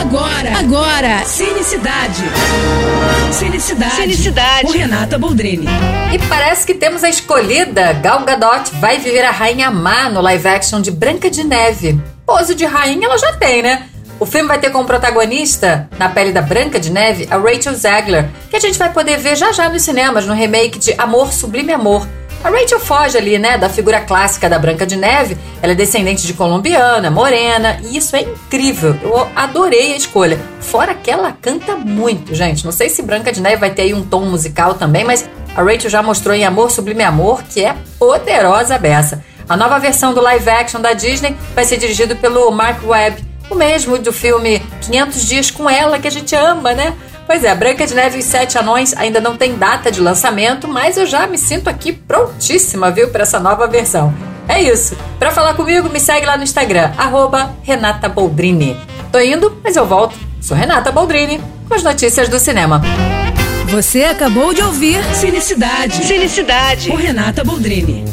Agora, agora, Cinecidade. Cinecidade. Cinecidade. Com Renata Boldrini. E parece que temos a escolhida. Gal Gadot vai viver a Rainha Má no live action de Branca de Neve. Pose de rainha ela já tem, né? O filme vai ter como protagonista, na pele da Branca de Neve, a Rachel Zegler, que a gente vai poder ver já já nos cinemas no remake de Amor Sublime Amor, a Rachel foge ali, né, da figura clássica da Branca de Neve. Ela é descendente de colombiana, morena, e isso é incrível. Eu adorei a escolha. Fora que ela canta muito, gente. Não sei se Branca de Neve vai ter aí um tom musical também, mas a Rachel já mostrou em Amor Sublime Amor que é poderosa beça. A nova versão do live action da Disney vai ser dirigido pelo Mark Webb, o mesmo do filme 500 Dias com Ela, que a gente ama, né? Pois é, Branca de Neve e Sete Anões ainda não tem data de lançamento, mas eu já me sinto aqui prontíssima, viu, para essa nova versão. É isso. Para falar comigo, me segue lá no Instagram, arroba Renata Boldrini. Tô indo, mas eu volto. Sou Renata Boldrini, com as notícias do cinema. Você acabou de ouvir Cinicidade. Cinicidade. Com Renata Boldrini.